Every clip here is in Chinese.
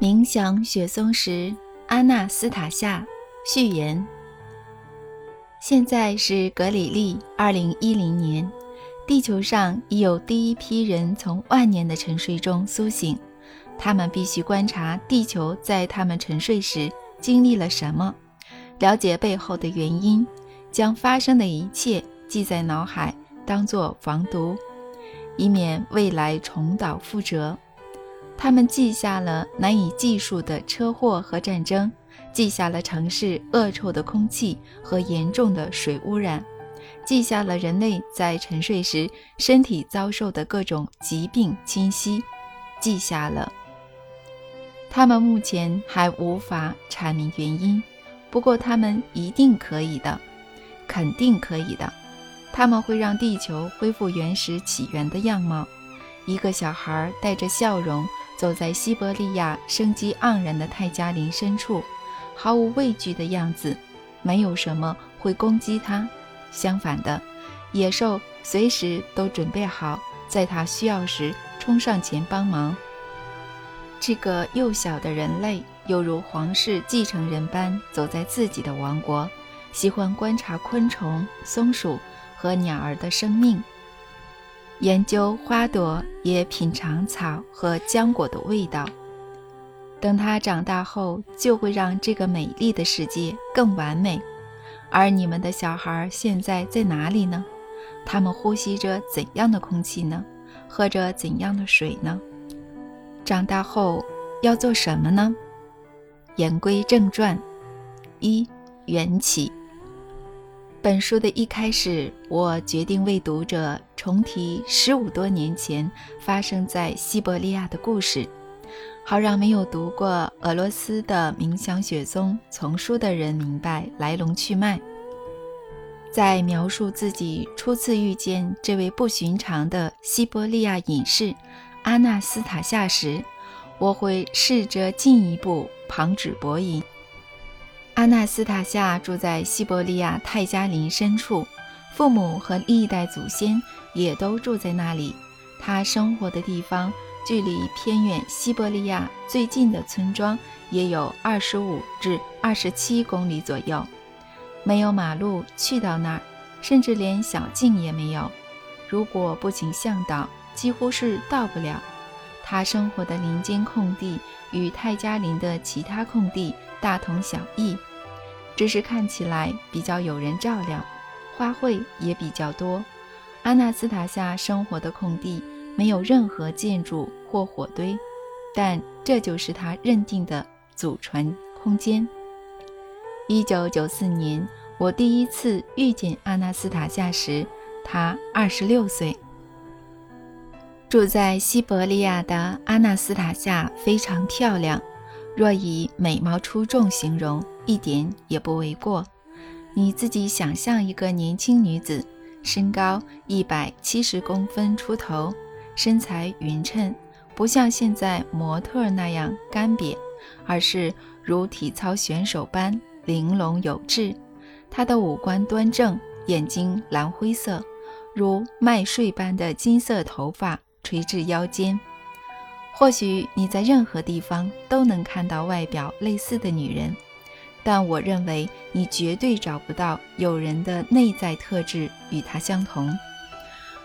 冥想雪松石，阿纳斯塔夏序言。现在是格里历二零一零年，地球上已有第一批人从万年的沉睡中苏醒。他们必须观察地球在他们沉睡时经历了什么，了解背后的原因，将发生的一切记在脑海，当作防毒，以免未来重蹈覆辙。他们记下了难以计数的车祸和战争，记下了城市恶臭的空气和严重的水污染，记下了人类在沉睡时身体遭受的各种疾病侵袭，记下了。他们目前还无法阐明原因，不过他们一定可以的，肯定可以的。他们会让地球恢复原始起源的样貌。一个小孩带着笑容。走在西伯利亚生机盎然的泰加林深处，毫无畏惧的样子，没有什么会攻击他。相反的，野兽随时都准备好，在他需要时冲上前帮忙。这个幼小的人类犹如皇室继承人般走在自己的王国，喜欢观察昆虫、松鼠和鸟儿的生命。研究花朵，也品尝草和浆果的味道。等他长大后，就会让这个美丽的世界更完美。而你们的小孩现在在哪里呢？他们呼吸着怎样的空气呢？喝着怎样的水呢？长大后要做什么呢？言归正传，一缘起。本书的一开始，我决定为读者重提十五多年前发生在西伯利亚的故事，好让没有读过俄罗斯的冥想雪松丛书的人明白来龙去脉。在描述自己初次遇见这位不寻常的西伯利亚隐士阿纳斯塔夏时，我会试着进一步旁指博引。阿纳斯塔夏住在西伯利亚泰加林深处，父母和历代祖先也都住在那里。他生活的地方距离偏远西伯利亚最近的村庄也有二十五至二十七公里左右，没有马路去到那儿，甚至连小径也没有。如果不请向导，几乎是到不了。他生活的林间空地与泰加林的其他空地大同小异。只是看起来比较有人照料，花卉也比较多。阿纳斯塔夏生活的空地没有任何建筑或火堆，但这就是他认定的祖传空间。一九九四年，我第一次遇见阿纳斯塔夏时，他二十六岁。住在西伯利亚的阿纳斯塔夏非常漂亮，若以美貌出众形容。一点也不为过。你自己想象一个年轻女子，身高一百七十公分出头，身材匀称，不像现在模特那样干瘪，而是如体操选手般玲珑有致。她的五官端正，眼睛蓝灰色，如麦穗般的金色头发垂至腰间。或许你在任何地方都能看到外表类似的女人。但我认为你绝对找不到有人的内在特质与她相同，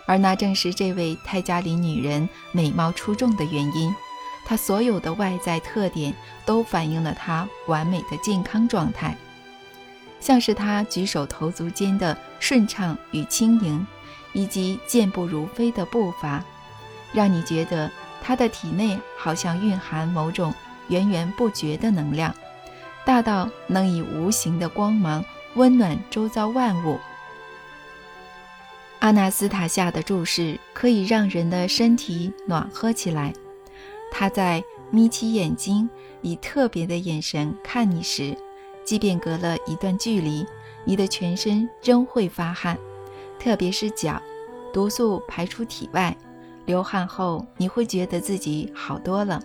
而那正是这位泰加林女人美貌出众的原因。她所有的外在特点都反映了她完美的健康状态，像是她举手投足间的顺畅与轻盈，以及健步如飞的步伐，让你觉得她的体内好像蕴含某种源源不绝的能量。大到能以无形的光芒温暖周遭万物。阿纳斯塔夏的注视可以让人的身体暖和起来。他在眯起眼睛，以特别的眼神看你时，即便隔了一段距离，你的全身仍会发汗，特别是脚，毒素排出体外，流汗后你会觉得自己好多了。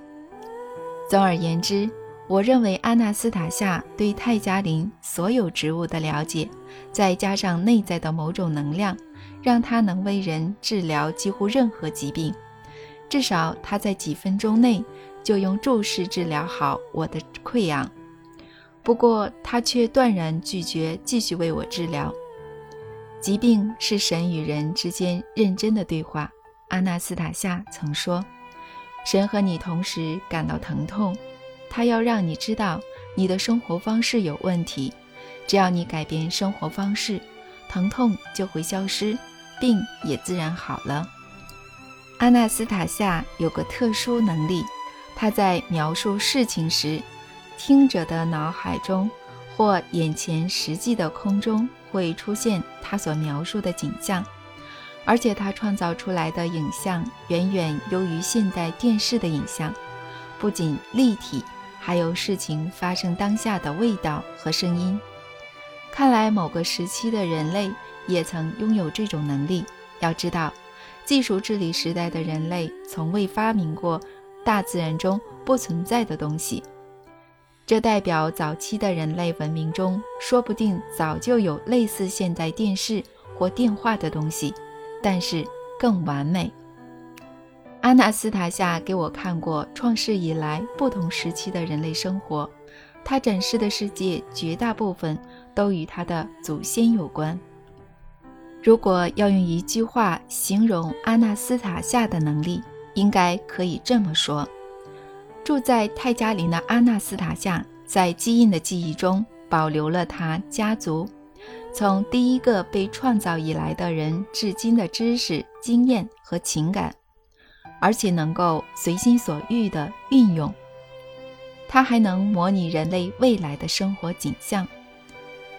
总而言之。我认为阿纳斯塔夏对泰加林所有植物的了解，再加上内在的某种能量，让他能为人治疗几乎任何疾病。至少他在几分钟内就用注视治疗好我的溃疡。不过他却断然拒绝继续为我治疗。疾病是神与人之间认真的对话。阿纳斯塔夏曾说：“神和你同时感到疼痛，他要让你知道你的生活方式有问题。只要你改变生活方式，疼痛就会消失，病也自然好了。”阿纳斯塔夏有个特殊能力，他在描述事情时，听者的脑海中或眼前实际的空中会出现他所描述的景象。而且他创造出来的影像远远优于现代电视的影像，不仅立体，还有事情发生当下的味道和声音。看来某个时期的人类也曾拥有这种能力。要知道，技术治理时代的人类从未发明过大自然中不存在的东西，这代表早期的人类文明中说不定早就有类似现代电视或电话的东西。但是更完美。阿纳斯塔夏给我看过创世以来不同时期的人类生活，他展示的世界绝大部分都与他的祖先有关。如果要用一句话形容阿纳斯塔夏的能力，应该可以这么说：住在泰加林的阿纳斯塔夏，在基因的记忆中保留了他家族。从第一个被创造以来的人至今的知识、经验和情感，而且能够随心所欲地运用。它还能模拟人类未来的生活景象。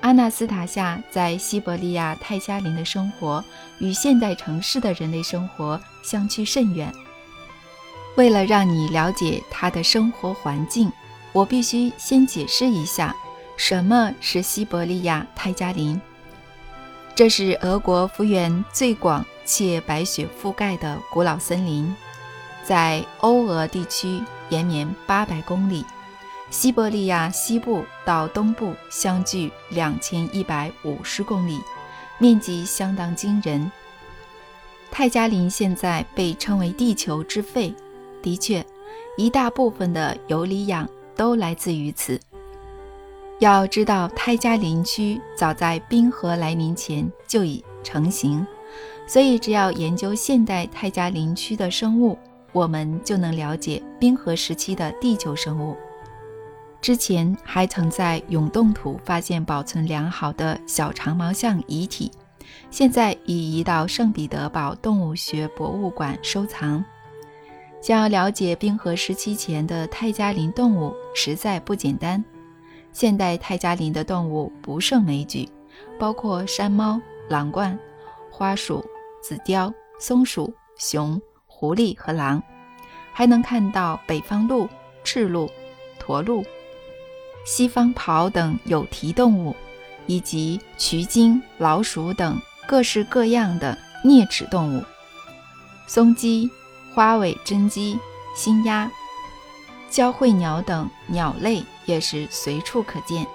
阿纳斯塔夏在西伯利亚泰加林的生活与现代城市的人类生活相去甚远。为了让你了解他的生活环境，我必须先解释一下。什么是西伯利亚泰加林？这是俄国幅员最广且白雪覆盖的古老森林，在欧俄地区延绵八百公里，西伯利亚西部到东部相距两千一百五十公里，面积相当惊人。泰加林现在被称为地球之肺，的确，一大部分的游离氧都来自于此。要知道，泰加林区早在冰河来临前就已成型，所以只要研究现代泰加林区的生物，我们就能了解冰河时期的地球生物。之前还曾在永冻土发现保存良好的小长毛象遗体，现在已移到圣彼得堡动物学博物馆收藏。想要了解冰河时期前的泰加林动物，实在不简单。现代泰加林的动物不胜枚举，包括山猫、狼獾、花鼠、紫貂、松鼠、熊、狐狸和狼，还能看到北方鹿、赤鹿、驼鹿、西方狍等有蹄动物，以及渠鲸、老鼠等各式各样的啮齿动物，松鸡、花尾真鸡、新鸭。交喙鸟等鸟类也是随处可见。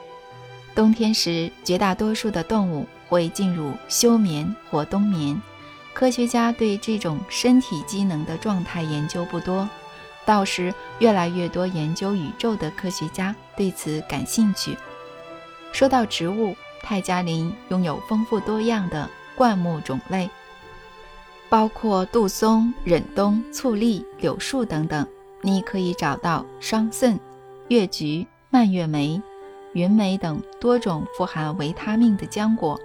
冬天时，绝大多数的动物会进入休眠或冬眠。科学家对这种身体机能的状态研究不多，倒是越来越多研究宇宙的科学家对此感兴趣。说到植物，泰加林拥有丰富多样的灌木种类，包括杜松、忍冬、醋栗、柳树等等。你可以找到桑葚、月菊、蔓越莓、云莓等多种富含维他命的浆果，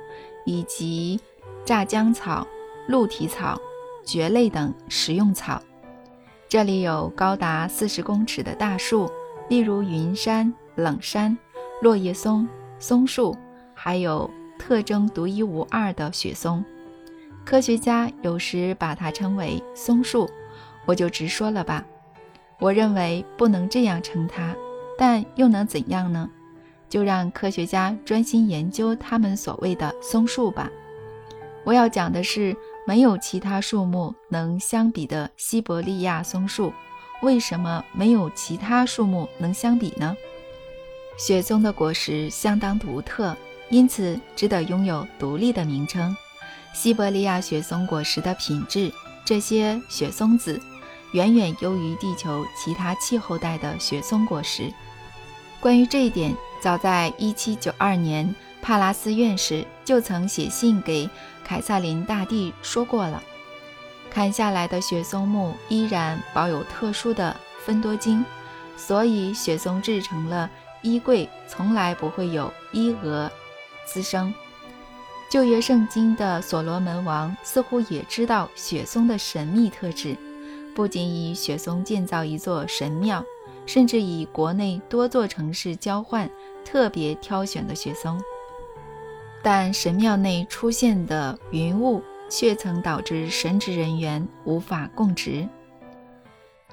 以及炸浆草、鹿蹄草、蕨类等食用草。这里有高达四十公尺的大树，例如云杉、冷杉、落叶松、松树，还有特征独一无二的雪松。科学家有时把它称为松树，我就直说了吧。我认为不能这样称它，但又能怎样呢？就让科学家专心研究他们所谓的松树吧。我要讲的是，没有其他树木能相比的西伯利亚松树。为什么没有其他树木能相比呢？雪松的果实相当独特，因此值得拥有独立的名称。西伯利亚雪松果实的品质，这些雪松子远远优于地球其他气候带的雪松果实。关于这一点，早在1792年，帕拉斯院士就曾写信给凯撒林大帝说过了。砍下来的雪松木依然保有特殊的芬多精，所以雪松制成了衣柜从来不会有衣蛾滋生。旧约圣经的所罗门王似乎也知道雪松的神秘特质，不仅以雪松建造一座神庙，甚至以国内多座城市交换特别挑选的雪松。但神庙内出现的云雾。却曾导致神职人员无法供职。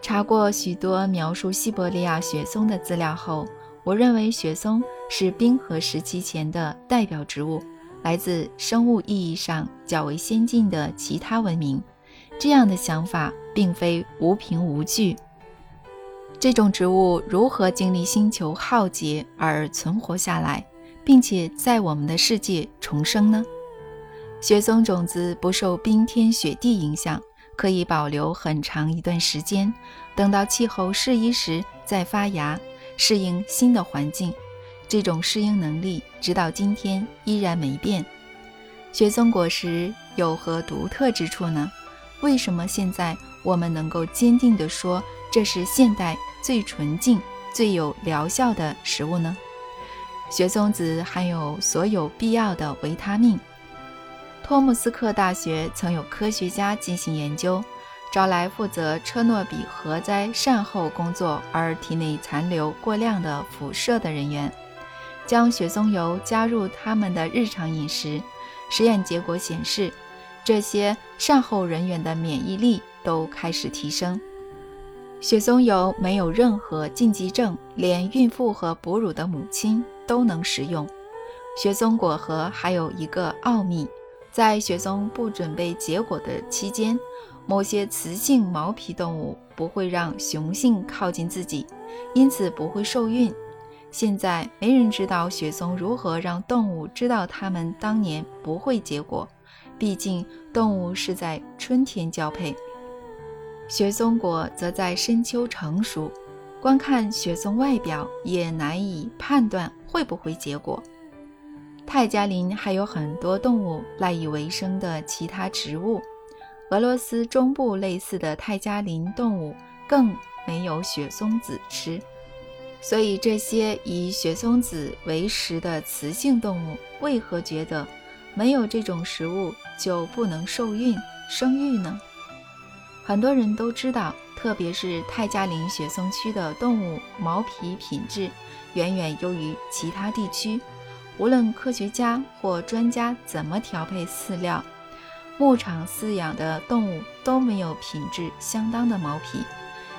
查过许多描述西伯利亚雪松的资料后，我认为雪松是冰河时期前的代表植物，来自生物意义上较为先进的其他文明。这样的想法并非无凭无据。这种植物如何经历星球浩劫而存活下来，并且在我们的世界重生呢？雪松种子不受冰天雪地影响，可以保留很长一段时间，等到气候适宜时再发芽，适应新的环境。这种适应能力直到今天依然没变。雪松果实有何独特之处呢？为什么现在我们能够坚定地说这是现代最纯净、最有疗效的食物呢？雪松子含有所有必要的维他命。托木斯克大学曾有科学家进行研究，招来负责车诺比核灾善后工作而体内残留过量的辐射的人员，将雪松油加入他们的日常饮食。实验结果显示，这些善后人员的免疫力都开始提升。雪松油没有任何禁忌症，连孕妇和哺乳的母亲都能食用。雪松果核还有一个奥秘。在雪松不准备结果的期间，某些雌性毛皮动物不会让雄性靠近自己，因此不会受孕。现在没人知道雪松如何让动物知道它们当年不会结果，毕竟动物是在春天交配，雪松果则在深秋成熟。光看雪松外表也难以判断会不会结果。泰加林还有很多动物赖以为生的其他植物，俄罗斯中部类似的泰加林动物更没有雪松子吃，所以这些以雪松子为食的雌性动物为何觉得没有这种食物就不能受孕生育呢？很多人都知道，特别是泰加林雪松区的动物毛皮品质远远优于其他地区。无论科学家或专家怎么调配饲料，牧场饲养的动物都没有品质相当的毛皮。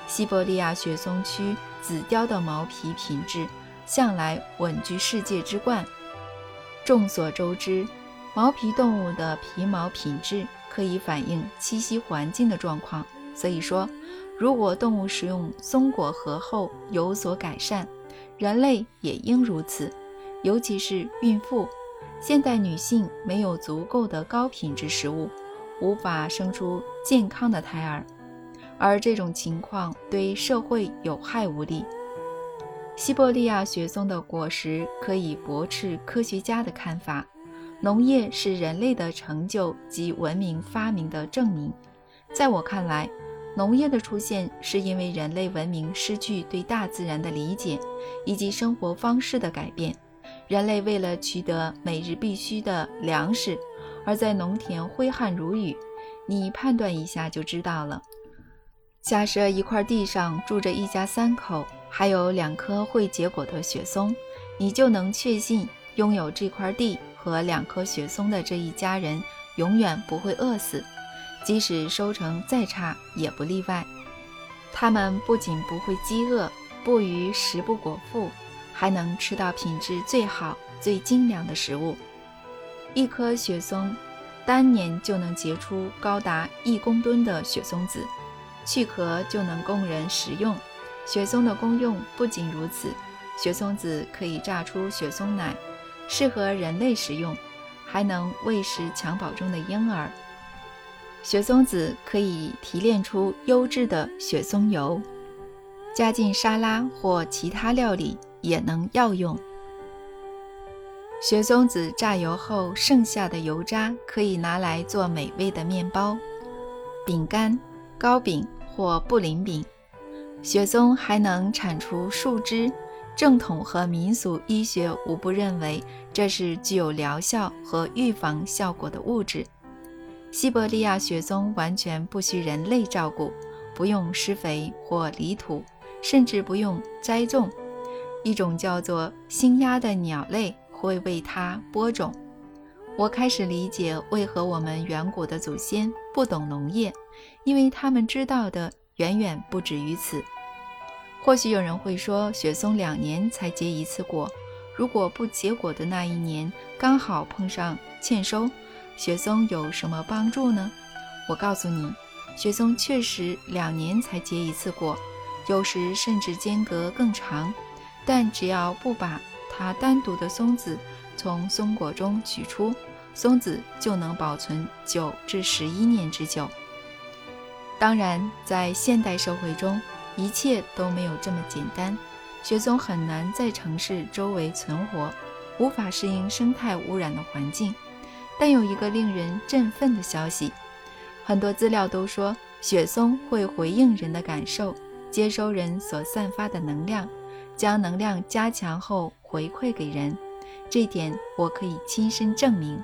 西伯利亚雪松区紫貂的毛皮品质向来稳居世界之冠。众所周知，毛皮动物的皮毛品质可以反映栖息环境的状况。所以说，如果动物食用松果核后有所改善，人类也应如此。尤其是孕妇，现代女性没有足够的高品质食物，无法生出健康的胎儿，而这种情况对社会有害无利。西伯利亚雪松的果实可以驳斥科学家的看法，农业是人类的成就及文明发明的证明。在我看来，农业的出现是因为人类文明失去对大自然的理解，以及生活方式的改变。人类为了取得每日必需的粮食，而在农田挥汗如雨。你判断一下就知道了。假设一块地上住着一家三口，还有两棵会结果的雪松，你就能确信拥有这块地和两棵雪松的这一家人永远不会饿死，即使收成再差也不例外。他们不仅不会饥饿，不于食不果腹。还能吃到品质最好、最精良的食物。一棵雪松单年就能结出高达一公吨的雪松子，去壳就能供人食用。雪松的功用不仅如此，雪松子可以榨出雪松奶，适合人类食用。还能喂食襁褓中的婴儿。雪松子可以提炼出优质的雪松油，加进沙拉或其他料理也能药用。雪松子榨油后剩下的油渣可以拿来做美味的面包、饼干、糕饼或布林饼。雪松还能产出树脂，正统和民俗医学无不认为这是具有疗效和预防效果的物质。西伯利亚雪松完全不需人类照顾，不用施肥或犁土，甚至不用栽种。一种叫做新鸦的鸟类会为它播种。我开始理解为何我们远古的祖先不懂农业，因为他们知道的远远不止于此。或许有人会说，雪松两年才结一次果，如果不结果的那一年刚好碰上欠收。雪松有什么帮助呢？我告诉你，雪松确实两年才结一次果，有时甚至间隔更长。但只要不把它单独的松子从松果中取出，松子就能保存九至十一年之久。当然，在现代社会中，一切都没有这么简单。雪松很难在城市周围存活，无法适应生态污染的环境。但有一个令人振奋的消息，很多资料都说雪松会回应人的感受，接收人所散发的能量，将能量加强后回馈给人。这点我可以亲身证明。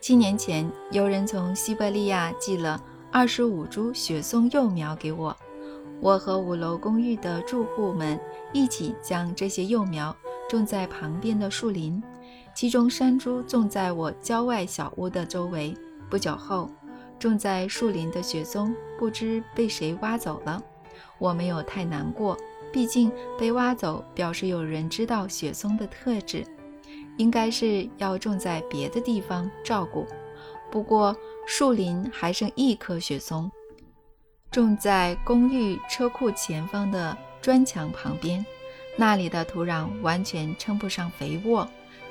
七年前，有人从西伯利亚寄了二十五株雪松幼苗给我，我和五楼公寓的住户们一起将这些幼苗种在旁边的树林。其中山猪种在我郊外小屋的周围。不久后，种在树林的雪松不知被谁挖走了。我没有太难过，毕竟被挖走表示有人知道雪松的特质，应该是要种在别的地方照顾。不过树林还剩一棵雪松，种在公寓车库前方的砖墙旁边，那里的土壤完全称不上肥沃。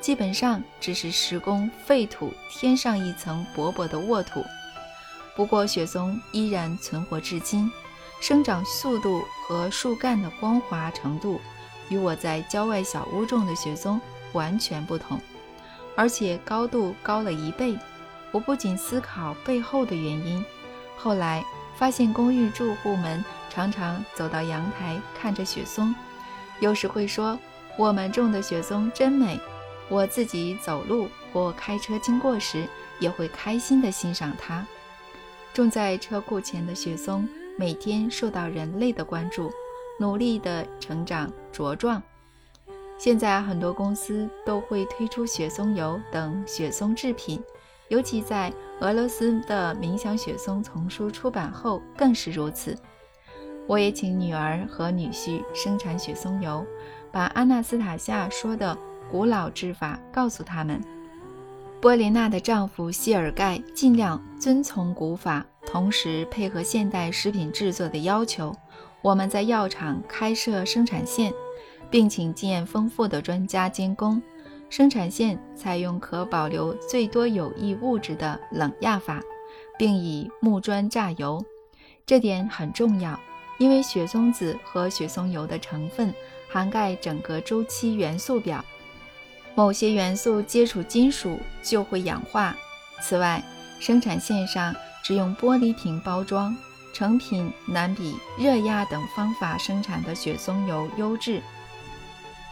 基本上只是施工废土添上一层薄薄的沃土，不过雪松依然存活至今，生长速度和树干的光滑程度与我在郊外小屋种的雪松完全不同，而且高度高了一倍。我不仅思考背后的原因，后来发现公寓住户们常常走到阳台看着雪松，有时会说：“我们种的雪松真美。”我自己走路或开车经过时，也会开心地欣赏它。种在车库前的雪松每天受到人类的关注，努力地成长茁壮。现在很多公司都会推出雪松油等雪松制品，尤其在俄罗斯的冥想雪松丛书出版后更是如此。我也请女儿和女婿生产雪松油，把阿纳斯塔夏说的。古老制法告诉他们，波琳娜的丈夫希尔盖尽量遵从古法，同时配合现代食品制作的要求。我们在药厂开设生产线，并请经验丰富的专家监工。生产线采用可保留最多有益物质的冷压法，并以木砖榨油。这点很重要，因为雪松子和雪松油的成分涵盖整个周期元素表。某些元素接触金属就会氧化。此外，生产线上只用玻璃瓶包装，成品难比热压等方法生产的雪松油优质，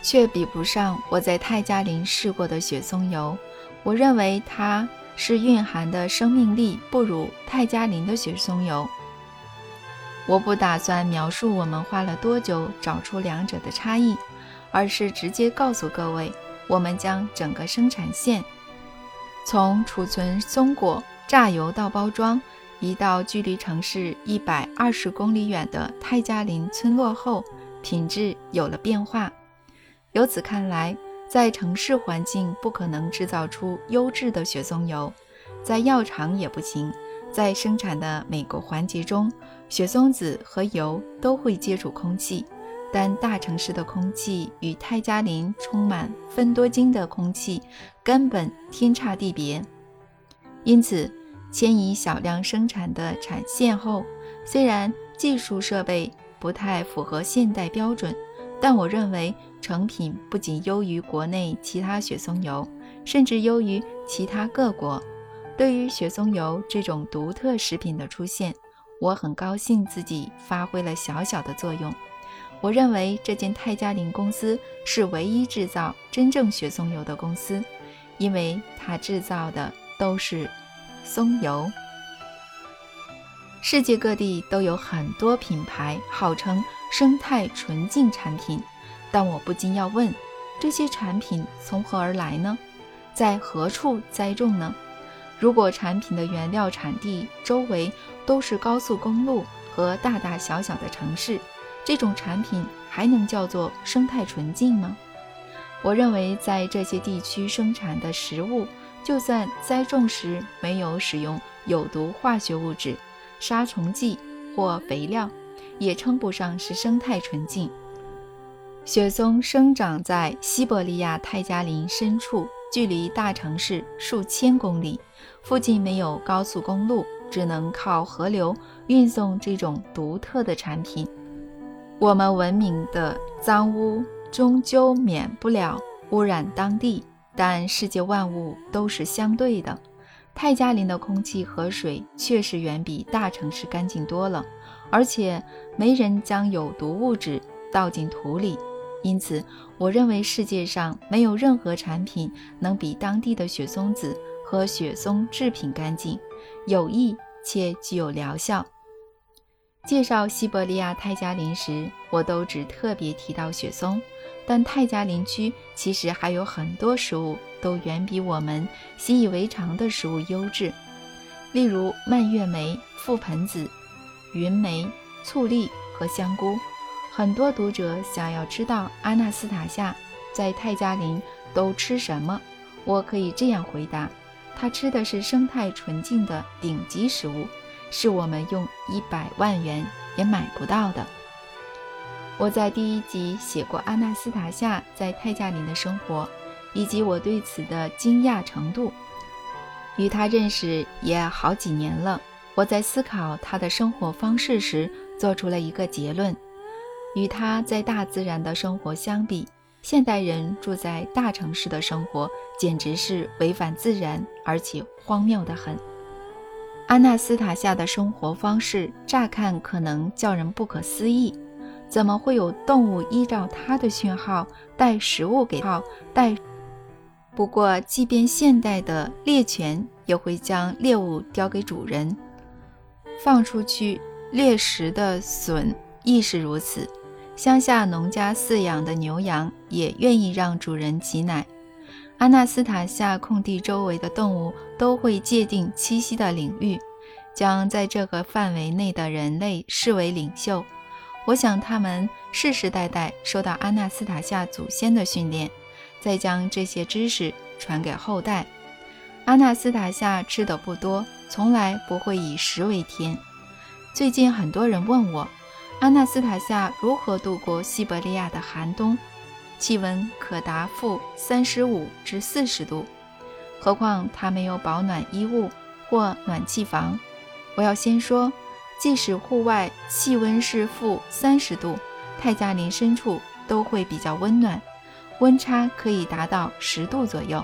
却比不上我在泰加林试过的雪松油。我认为它是蕴含的生命力不如泰加林的雪松油。我不打算描述我们花了多久找出两者的差异，而是直接告诉各位。我们将整个生产线从储存松果、榨油到包装，移到距离城市一百二十公里远的泰加林村落后，品质有了变化。由此看来，在城市环境不可能制造出优质的雪松油，在药厂也不行。在生产的每个环节中，雪松子和油都会接触空气。但大城市的空气与泰加林充满芬多精的空气根本天差地别。因此，迁移小量生产的产线后，虽然技术设备不太符合现代标准，但我认为成品不仅优于国内其他雪松油，甚至优于其他各国。对于雪松油这种独特食品的出现，我很高兴自己发挥了小小的作用。我认为这间泰加林公司是唯一制造真正雪松油的公司，因为它制造的都是松油。世界各地都有很多品牌号称生态纯净产品，但我不禁要问：这些产品从何而来呢？在何处栽种呢？如果产品的原料产地周围都是高速公路和大大小小的城市，这种产品还能叫做生态纯净吗？我认为，在这些地区生产的食物，就算栽种时没有使用有毒化学物质、杀虫剂或肥料，也称不上是生态纯净。雪松生长在西伯利亚泰加林深处。距离大城市数千公里，附近没有高速公路，只能靠河流运送这种独特的产品。我们文明的脏污终究免不了污染当地，但世界万物都是相对的。泰加林的空气和水确实远比大城市干净多了，而且没人将有毒物质倒进土里。因此，我认为世界上没有任何产品能比当地的雪松子和雪松制品干净、有益且具有疗效。介绍西伯利亚泰加林时，我都只特别提到雪松，但泰加林区其实还有很多食物都远比我们习以为常的食物优质，例如蔓越莓、覆盆子、云莓、醋栗和香菇。很多读者想要知道阿纳斯塔夏在泰加林都吃什么，我可以这样回答：他吃的是生态纯净的顶级食物，是我们用一百万元也买不到的。我在第一集写过阿纳斯塔夏在泰加林的生活，以及我对此的惊讶程度。与他认识也好几年了，我在思考他的生活方式时，做出了一个结论。与他在大自然的生活相比，现代人住在大城市的生活简直是违反自然，而且荒谬得很。阿纳斯塔夏的生活方式乍看可能叫人不可思议，怎么会有动物依照它的讯号带食物给它带？不过，即便现代的猎犬也会将猎物叼给主人，放出去猎食的隼亦是如此。乡下农家饲养的牛羊也愿意让主人挤奶。阿纳斯塔夏空地周围的动物都会界定栖息的领域，将在这个范围内的人类视为领袖。我想他们世世代代受到阿纳斯塔夏祖先的训练，再将这些知识传给后代。阿纳斯塔夏吃的不多，从来不会以食为天。最近很多人问我。阿纳斯塔夏如何度过西伯利亚的寒冬？气温可达负三十五至四十度，何况他没有保暖衣物或暖气房。我要先说，即使户外气温是负三十度，泰加林深处都会比较温暖，温差可以达到十度左右。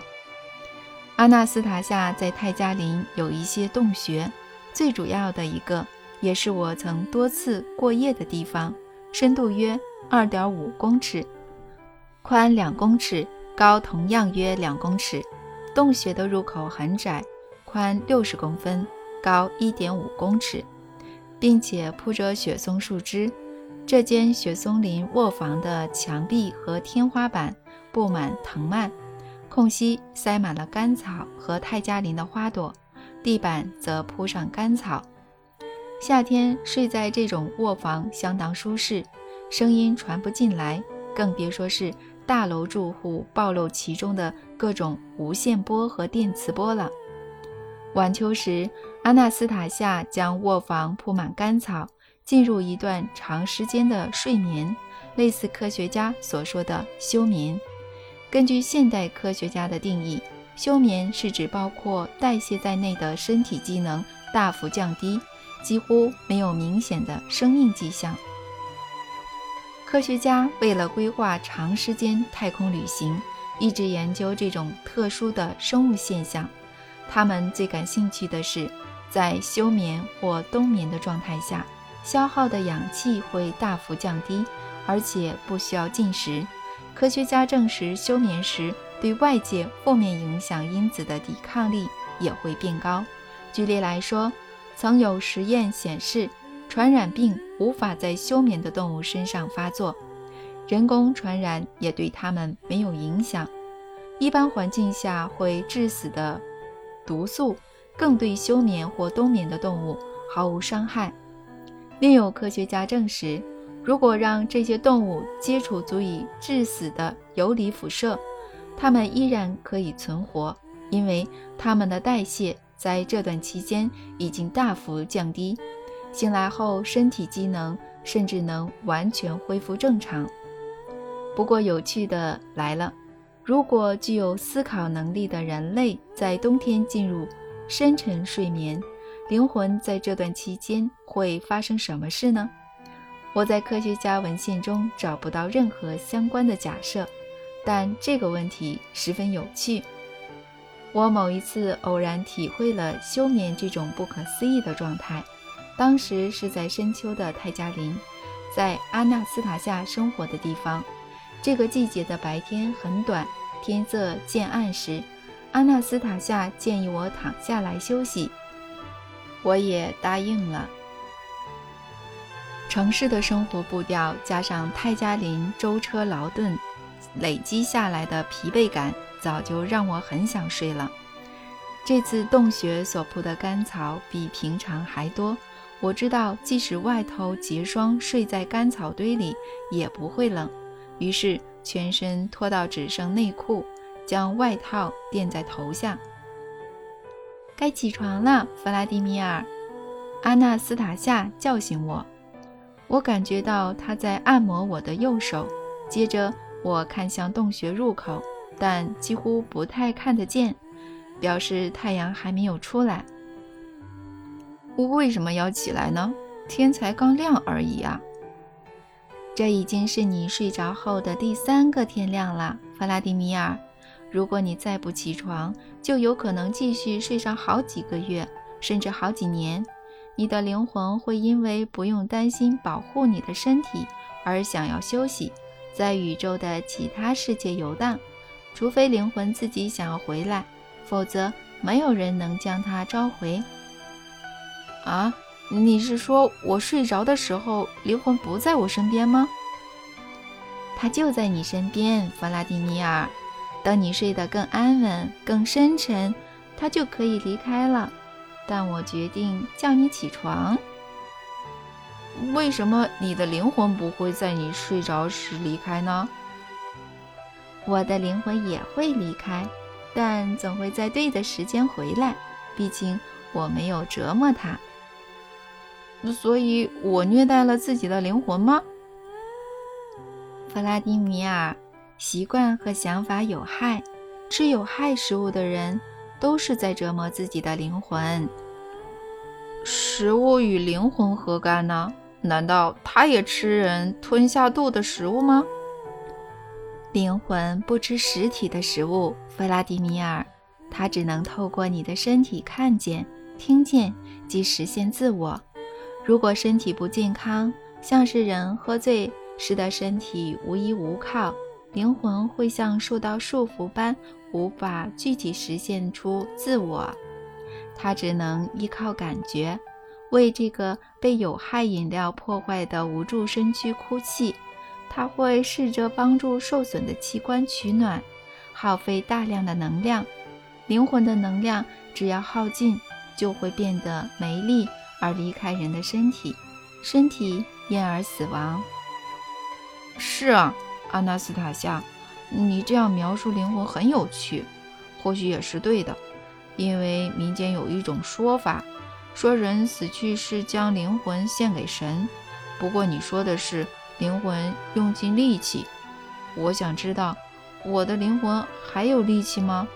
阿纳斯塔夏在泰加林有一些洞穴，最主要的一个。也是我曾多次过夜的地方，深度约二点五公尺，宽两公尺，高同样约两公尺。洞穴的入口很窄，宽六十公分，高一点五公尺，并且铺着雪松树枝。这间雪松林卧房的墙壁和天花板布满藤蔓，空隙塞满了干草和泰加林的花朵，地板则铺上干草。夏天睡在这种卧房相当舒适，声音传不进来，更别说是大楼住户暴露其中的各种无线波和电磁波了。晚秋时，阿纳斯塔夏将卧房铺满干草，进入一段长时间的睡眠，类似科学家所说的休眠。根据现代科学家的定义，休眠是指包括代谢在内的身体机能大幅降低，几乎没有明显的生命迹象。科学家为了规划长时间太空旅行，一直研究这种特殊的生物现象。他们最感兴趣的是，在休眠或冬眠的状态下，消耗的氧气会大幅降低，而且不需要进食。科学家证实，休眠时对外界负面影响因子的抵抗力也会变高。举例来说，曾有实验显示。传染病无法在休眠的动物身上发作，人工传染也对它们没有影响。一般环境下会致死的毒素，更对休眠或冬眠的动物毫无伤害。另有科学家证实，如果让这些动物接触足以致死的游离辐射，它们依然可以存活，因为它们的代谢在这段期间已经大幅降低。醒来后，身体机能甚至能完全恢复正常。不过，有趣的来了：如果具有思考能力的人类在冬天进入深沉睡眠，灵魂在这段期间会发生什么事呢？我在科学家文献中找不到任何相关的假设，但这个问题十分有趣。我某一次偶然体会了休眠这种不可思议的状态。当时是在深秋的泰加林，在阿纳斯塔夏生活的地方。这个季节的白天很短，天色渐暗时，阿纳斯塔夏建议我躺下来休息，我也答应了。城市的生活步调加上泰加林舟车劳顿累积下来的疲惫感，早就让我很想睡了。这次洞穴所铺的干草比平常还多。我知道，即使外头结霜，睡在干草堆里也不会冷。于是，全身脱到只剩内裤，将外套垫在头下。该起床了，弗拉迪米尔。阿纳斯塔夏叫醒我。我感觉到他在按摩我的右手。接着，我看向洞穴入口，但几乎不太看得见，表示太阳还没有出来。我为什么要起来呢？天才刚亮而已啊！这已经是你睡着后的第三个天亮了，弗拉迪米尔。如果你再不起床，就有可能继续睡上好几个月，甚至好几年。你的灵魂会因为不用担心保护你的身体而想要休息，在宇宙的其他世界游荡。除非灵魂自己想要回来，否则没有人能将它召回。啊，你是说我睡着的时候灵魂不在我身边吗？他就在你身边，弗拉迪米尔。等你睡得更安稳、更深沉，他就可以离开了。但我决定叫你起床。为什么你的灵魂不会在你睡着时离开呢？我的灵魂也会离开，但总会在对的时间回来。毕竟我没有折磨他。所以我虐待了自己的灵魂吗？弗拉迪米尔，习惯和想法有害，吃有害食物的人都是在折磨自己的灵魂。食物与灵魂何干呢？难道他也吃人吞下肚的食物吗？灵魂不吃实体的食物，弗拉迪米尔，它只能透过你的身体看见、听见及实现自我。如果身体不健康，像是人喝醉，使得身体无依无靠，灵魂会像受到束缚般，无法具体实现出自我。他只能依靠感觉，为这个被有害饮料破坏的无助身躯哭泣。他会试着帮助受损的器官取暖，耗费大量的能量。灵魂的能量只要耗尽，就会变得没力。而离开人的身体，身体因而死亡。是啊，阿纳斯塔夏，你这样描述灵魂很有趣，或许也是对的。因为民间有一种说法，说人死去是将灵魂献给神。不过你说的是，灵魂用尽力气。我想知道，我的灵魂还有力气吗？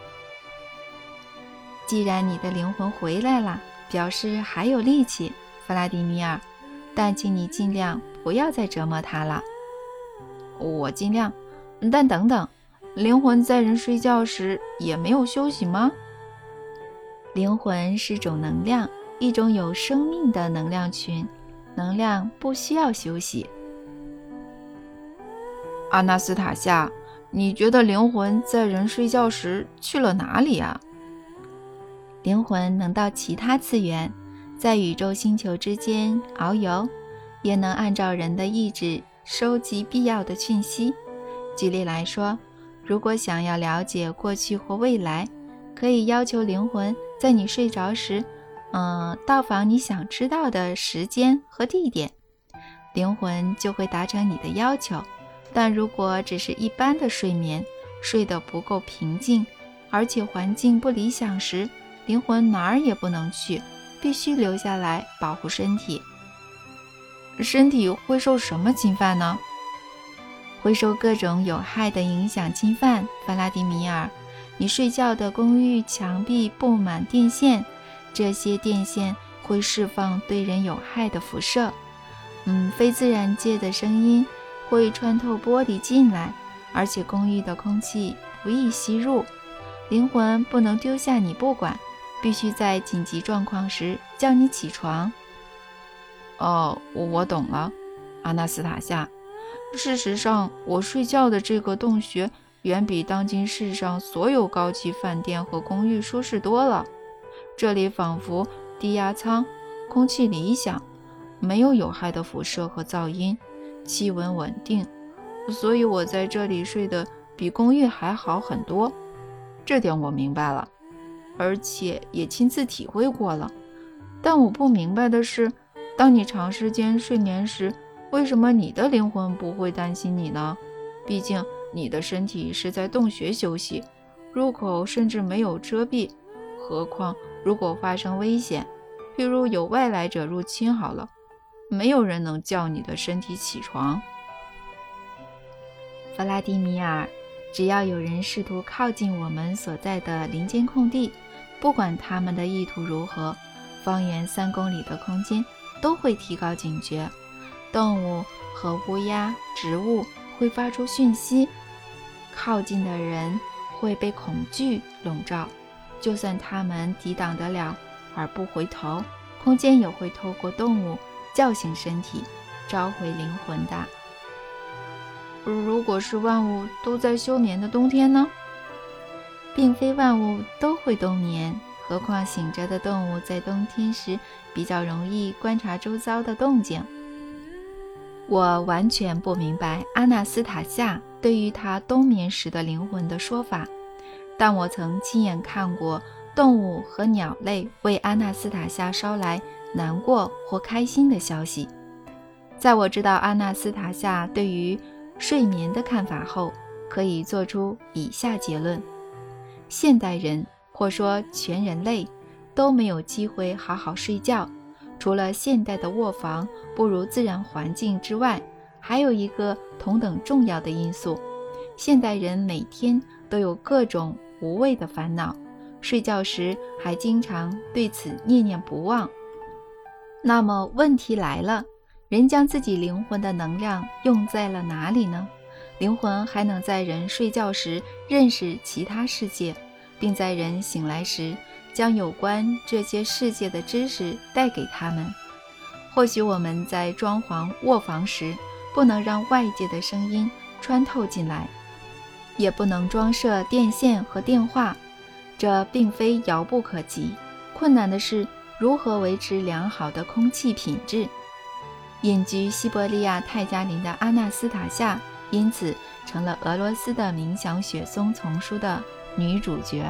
既然你的灵魂回来了，表示还有力气，弗拉迪米尔。但请你尽量不要再折磨他了。我尽量。但等等，灵魂在人睡觉时也没有休息吗？灵魂是种能量，一种有生命的能量群，能量不需要休息。阿纳斯塔夏，你觉得灵魂在人睡觉时去了哪里啊？灵魂能到其他次元，在宇宙星球之间遨游，也能按照人的意志收集必要的讯息。举例来说，如果想要了解过去或未来，可以要求灵魂在你睡着时，嗯，到访你想知道的时间和地点，灵魂就会达成你的要求。但如果只是一般的睡眠，睡得不够平静，而且环境不理想时，灵魂哪儿也不能去，必须留下来保护身体。身体会受什么侵犯呢？会受各种有害的影响侵犯，弗拉迪米尔。你睡觉的公寓墙壁布满电线，这些电线会释放对人有害的辐射。嗯，非自然界的声音会穿透玻璃进来，而且公寓的空气不易吸入。灵魂不能丢下你不管，必须在紧急状况时叫你起床。哦，我懂了，阿纳斯塔夏。事实上，我睡觉的这个洞穴。远比当今世上所有高级饭店和公寓舒适多了。这里仿佛低压舱，空气理想，没有有害的辐射和噪音，气温稳定，所以我在这里睡得比公寓还好很多。这点我明白了，而且也亲自体会过了。但我不明白的是，当你长时间睡眠时，为什么你的灵魂不会担心你呢？毕竟。你的身体是在洞穴休息，入口甚至没有遮蔽。何况如果发生危险，譬如有外来者入侵，好了，没有人能叫你的身体起床。弗拉迪米尔，只要有人试图靠近我们所在的林间空地，不管他们的意图如何，方圆三公里的空间都会提高警觉。动物和乌鸦、植物会发出讯息。靠近的人会被恐惧笼罩，就算他们抵挡得了而不回头，空间也会透过动物叫醒身体，召回灵魂的。如果是万物都在休眠的冬天呢？并非万物都会冬眠，何况醒着的动物在冬天时比较容易观察周遭的动静。我完全不明白阿纳斯塔夏。对于他冬眠时的灵魂的说法，但我曾亲眼看过动物和鸟类为阿纳斯塔夏捎来难过或开心的消息。在我知道阿纳斯塔夏对于睡眠的看法后，可以做出以下结论：现代人或说全人类都没有机会好好睡觉，除了现代的卧房不如自然环境之外。还有一个同等重要的因素，现代人每天都有各种无谓的烦恼，睡觉时还经常对此念念不忘。那么问题来了，人将自己灵魂的能量用在了哪里呢？灵魂还能在人睡觉时认识其他世界，并在人醒来时将有关这些世界的知识带给他们。或许我们在装潢卧房时。不能让外界的声音穿透进来，也不能装设电线和电话，这并非遥不可及。困难的是如何维持良好的空气品质。隐居西伯利亚泰加林的阿纳斯塔夏，因此成了俄罗斯的冥想雪松丛书的女主角，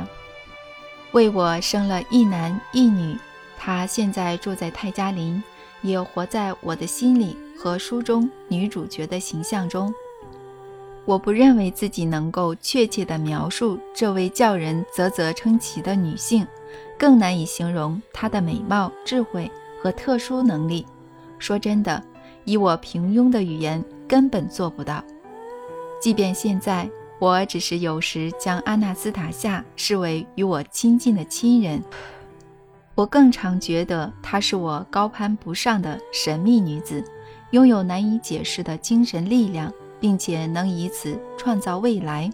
为我生了一男一女。她现在住在泰加林。也活在我的心里和书中女主角的形象中。我不认为自己能够确切地描述这位叫人啧啧称奇的女性，更难以形容她的美貌、智慧和特殊能力。说真的，以我平庸的语言根本做不到。即便现在，我只是有时将阿纳斯塔夏视为与我亲近的亲人，我更常觉得她是我高攀不上的神秘女子，拥有难以解释的精神力量，并且能以此创造未来。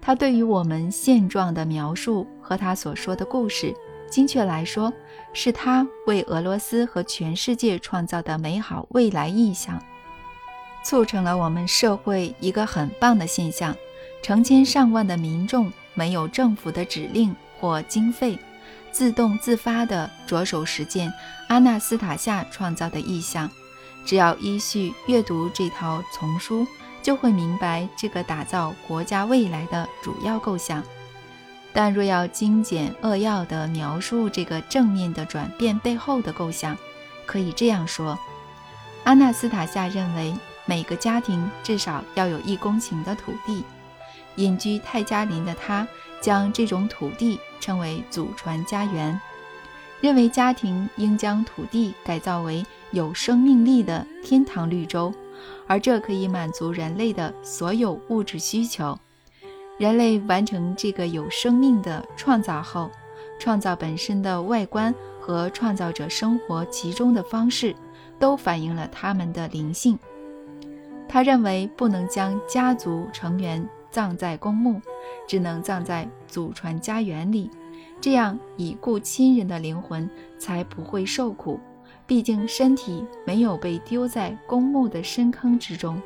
她对于我们现状的描述和她所说的故事。精确来说，是他为俄罗斯和全世界创造的美好未来意象，促成了我们社会一个很棒的现象：成千上万的民众没有政府的指令或经费，自动自发地着手实践阿纳斯塔夏创造的意象。只要依序阅读这套丛书，就会明白这个打造国家未来的主要构想。但若要精简扼要地描述这个正面的转变背后的构想，可以这样说：阿纳斯塔夏认为，每个家庭至少要有一公顷的土地。隐居泰加林的他，将这种土地称为祖传家园，认为家庭应将土地改造为有生命力的天堂绿洲，而这可以满足人类的所有物质需求。人类完成这个有生命的创造后，创造本身的外观和创造者生活其中的方式，都反映了他们的灵性。他认为不能将家族成员葬在公墓，只能葬在祖传家园里，这样已故亲人的灵魂才不会受苦。毕竟身体没有被丢在公墓的深坑之中，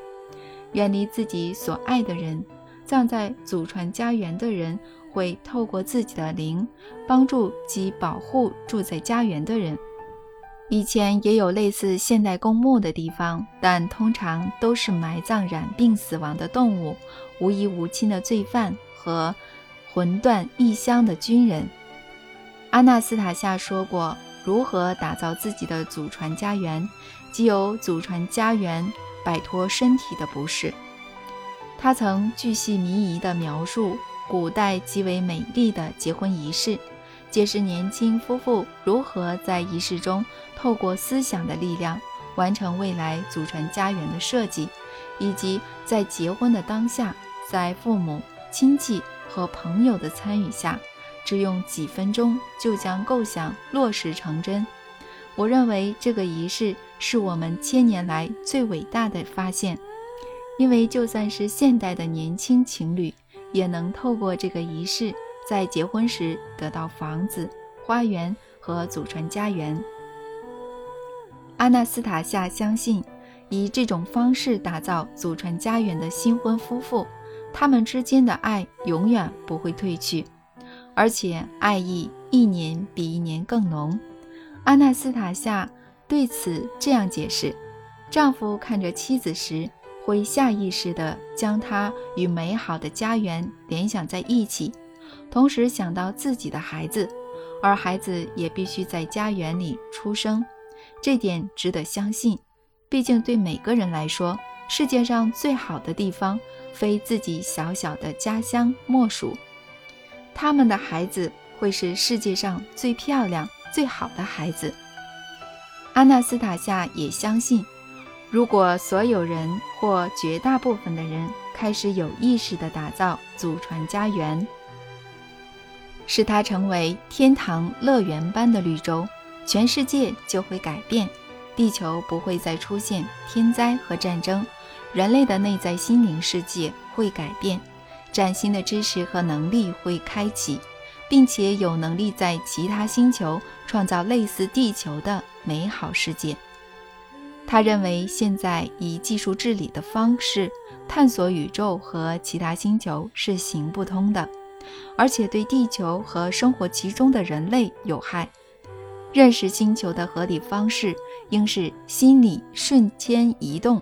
远离自己所爱的人。葬在祖传家园的人会透过自己的灵帮助及保护住在家园的人。以前也有类似现代公墓的地方，但通常都是埋葬染病死亡的动物、无依无亲的罪犯和魂断异乡的军人。阿纳斯塔夏说过，如何打造自己的祖传家园，即由祖传家园摆脱身体的不适。他曾巨细靡遗地描述古代极为美丽的结婚仪式，揭示年轻夫妇如何在仪式中透过思想的力量完成未来祖传家园的设计，以及在结婚的当下，在父母亲戚和朋友的参与下，只用几分钟就将构想落实成真。我认为这个仪式是我们千年来最伟大的发现。因为就算是现代的年轻情侣，也能透过这个仪式，在结婚时得到房子、花园和祖传家园。阿纳斯塔夏相信，以这种方式打造祖传家园的新婚夫妇，他们之间的爱永远不会褪去，而且爱意一年比一年更浓。阿纳斯塔夏对此这样解释：丈夫看着妻子时。会下意识地将她与美好的家园联想在一起，同时想到自己的孩子，而孩子也必须在家园里出生。这点值得相信，毕竟对每个人来说，世界上最好的地方非自己小小的家乡莫属。他们的孩子会是世界上最漂亮、最好的孩子。阿纳斯塔夏也相信。如果所有人或绝大部分的人开始有意识地打造祖传家园，使它成为天堂乐园般的绿洲，全世界就会改变，地球不会再出现天灾和战争，人类的内在心灵世界会改变，崭新的知识和能力会开启，并且有能力在其他星球创造类似地球的美好世界。他认为，现在以技术治理的方式探索宇宙和其他星球是行不通的，而且对地球和生活其中的人类有害。认识星球的合理方式应是心理瞬间移动，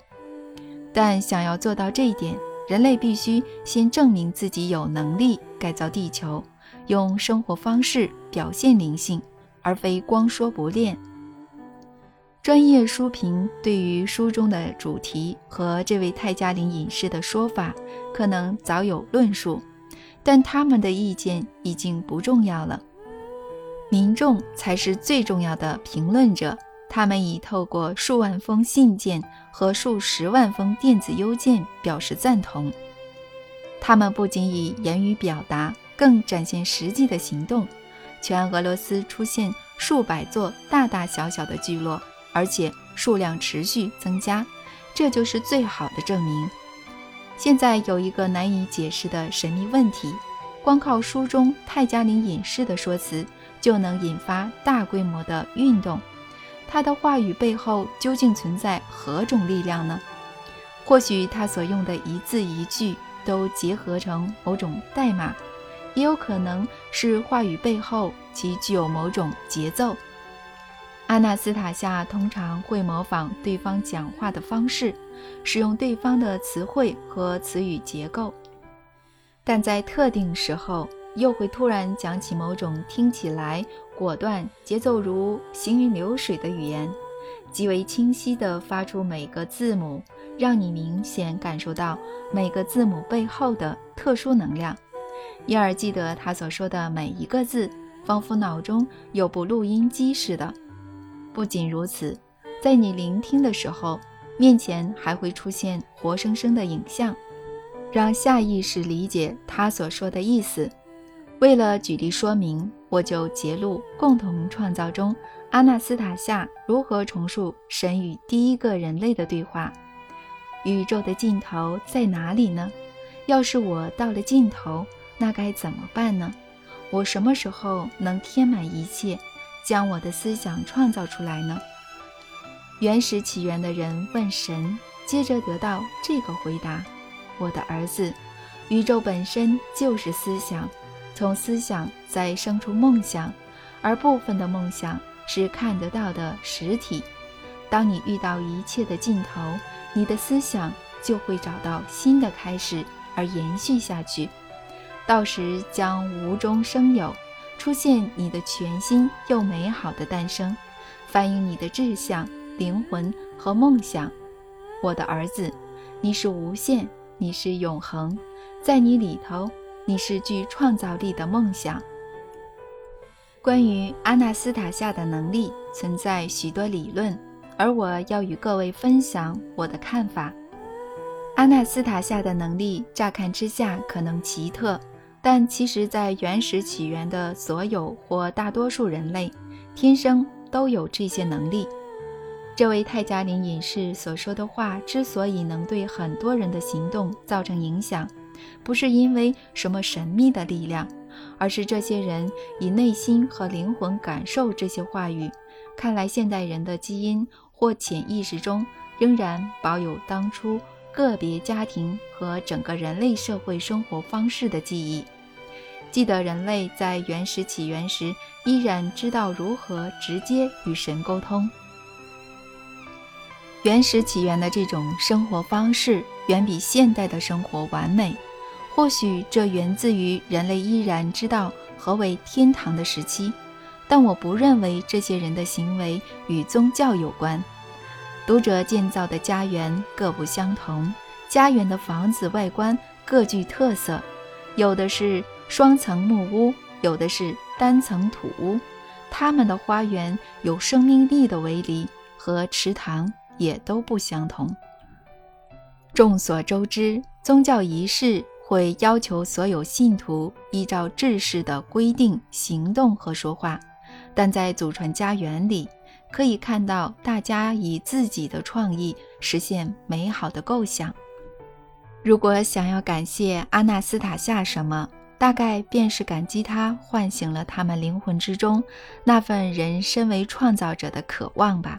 但想要做到这一点，人类必须先证明自己有能力改造地球，用生活方式表现灵性，而非光说不练。专业书评对于书中的主题和这位泰加林隐士的说法可能早有论述，但他们的意见已经不重要了。民众才是最重要的评论者，他们已透过数万封信件和数十万封电子邮件表示赞同。他们不仅以言语表达，更展现实际的行动。全俄罗斯出现数百座大大小小的聚落，而且数量持续增加，这就是最好的证明。现在有一个难以解释的神秘问题：光靠书中泰加林隐士的说辞就能引发大规模的运动，他的话语背后究竟存在何种力量呢？或许他所用的一字一句都结合成某种代码，也有可能是话语背后其具有某种节奏。阿纳斯塔夏通常会模仿对方讲话的方式。使用对方的词汇和词语结构，但在特定时候又会突然讲起某种听起来果断、节奏如行云流水的语言，极为清晰地发出每个字母，让你明显感受到每个字母背后的特殊能量，因而记得他所说的每一个字，仿佛脑中有部录音机似的。不仅如此，在你聆听的时候。面前还会出现活生生的影像，让下意识理解他所说的意思。为了举例说明，我就截录《共同创造》中阿纳斯塔夏如何重述神与第一个人类的对话：“宇宙的尽头在哪里呢？要是我到了尽头，那该怎么办呢？我什么时候能填满一切，将我的思想创造出来呢？”原始起源的人问神，接着得到这个回答：“我的儿子，宇宙本身就是思想，从思想再生出梦想，而部分的梦想是看得到的实体。当你遇到一切的尽头，你的思想就会找到新的开始而延续下去，到时将无中生有，出现你的全新又美好的诞生，反映你的志向。”灵魂和梦想，我的儿子，你是无限，你是永恒，在你里头，你是具创造力的梦想。关于阿纳斯塔夏的能力，存在许多理论，而我要与各位分享我的看法。阿纳斯塔夏的能力，乍看之下可能奇特，但其实，在原始起源的所有或大多数人类，天生都有这些能力。这位泰加林隐士所说的话之所以能对很多人的行动造成影响，不是因为什么神秘的力量，而是这些人以内心和灵魂感受这些话语。看来现代人的基因或潜意识中仍然保有当初个别家庭和整个人类社会生活方式的记忆，记得人类在原始起源时依然知道如何直接与神沟通。原始起源的这种生活方式远比现代的生活完美，或许这源自于人类依然知道何为天堂的时期，但我不认为这些人的行为与宗教有关。读者建造的家园各不相同，家园的房子外观各具特色，有的是双层木屋，有的是单层土屋，他们的花园有生命力的围篱和池塘。也都不相同。众所周知，宗教仪式会要求所有信徒依照制式的规定行动和说话，但在祖传家园里，可以看到大家以自己的创意实现美好的构想。如果想要感谢阿纳斯塔夏什么，大概便是感激他唤醒了他们灵魂之中那份人身为创造者的渴望吧。